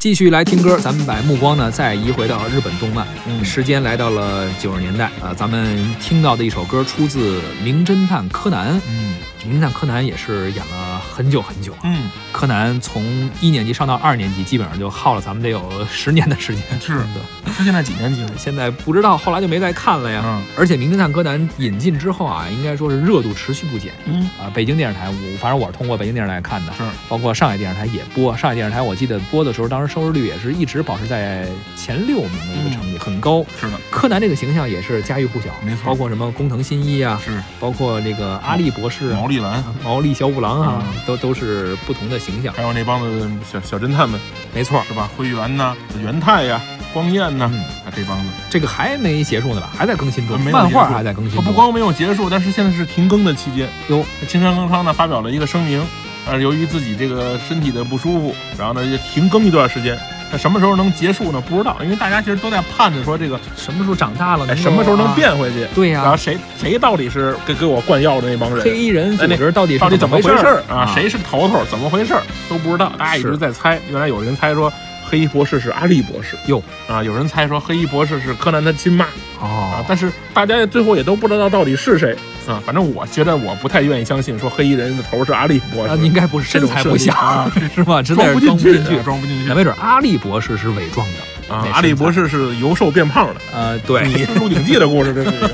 继续来听歌，咱们把目光呢再移回到日本动漫，嗯。时间来到了九十年代啊、咱们听到的一首歌出自《名侦探柯南》。嗯。名侦探柯南也是演了很久很久啊，嗯，柯南从一年级上到二年级，基本上就耗了咱们得有十年的时间。是。的，他现在几年级了？现在不知道，后来就没再看了呀。嗯。而且《名侦探柯南》引进之后啊，应该说是热度持续不减。嗯，啊，北京电视台，我反正我是通过北京电视台看的，是。包括上海电视台也播。上海电视台我记得播的时候，当时收视率也是一直保持在前六名的一个成绩，很高。是的，柯南这个形象也是家喻户晓，没错。包括什么工藤新一啊，是。包括这个阿笠博士啊、毛利兰，毛利小五郎啊，嗯都都是不同的形象。还有那帮子小小侦探们，没错，是吧？灰原呐、元太呀、光彦呐，嗯啊，这帮子。这个还没结束呢吧？还在更新中，漫画还在更新不光没有结束，但是现在是停更的期间。哟，青山刚昌呢发表了一个声明，呃，由于自己这个身体的不舒服，然后呢就停更一段时间。那什么时候能结束呢？不知道，因为大家其实都在盼着说这个，什么时候长大了？哎，什么时候能啊？变回去？对呀、然后谁谁到底是给给我灌药的那帮人？黑衣人组织到底到底怎么回事啊？谁是头头？怎么回事都不知道，大家一直在猜。原来有人猜说黑衣博士是阿笠博士，哟。啊，有人猜说黑衣博士是柯南的亲妈。哦。啊，但是大家最后也都不知道到底是谁。啊。反正我觉得我不太愿意相信说黑衣人的头是阿笠博士，啊，应该不是身材不像，啊。是吧？装不进去。装不进去。没准阿笠博士是伪装的啊。阿笠博士是由瘦变胖的，材呃，对，鹿鼎记》的故事，这是。一个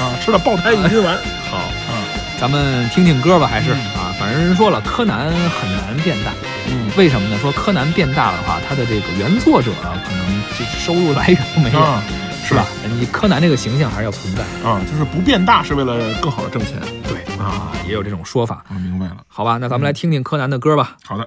啊，吃了爆胎一斤丸。好，啊，咱们听听歌吧，还是反正人说了，柯南很难变大，嗯为什么呢？说柯南变大的话，他的这个原作者啊，可能这收入来源都没有，啊是吧？你柯南这个形象还是要存在，啊，就是不变大是为了更好的挣钱。对啊，也有这种说法。我明白了。好吧，那咱们来听听柯南的歌吧。好的。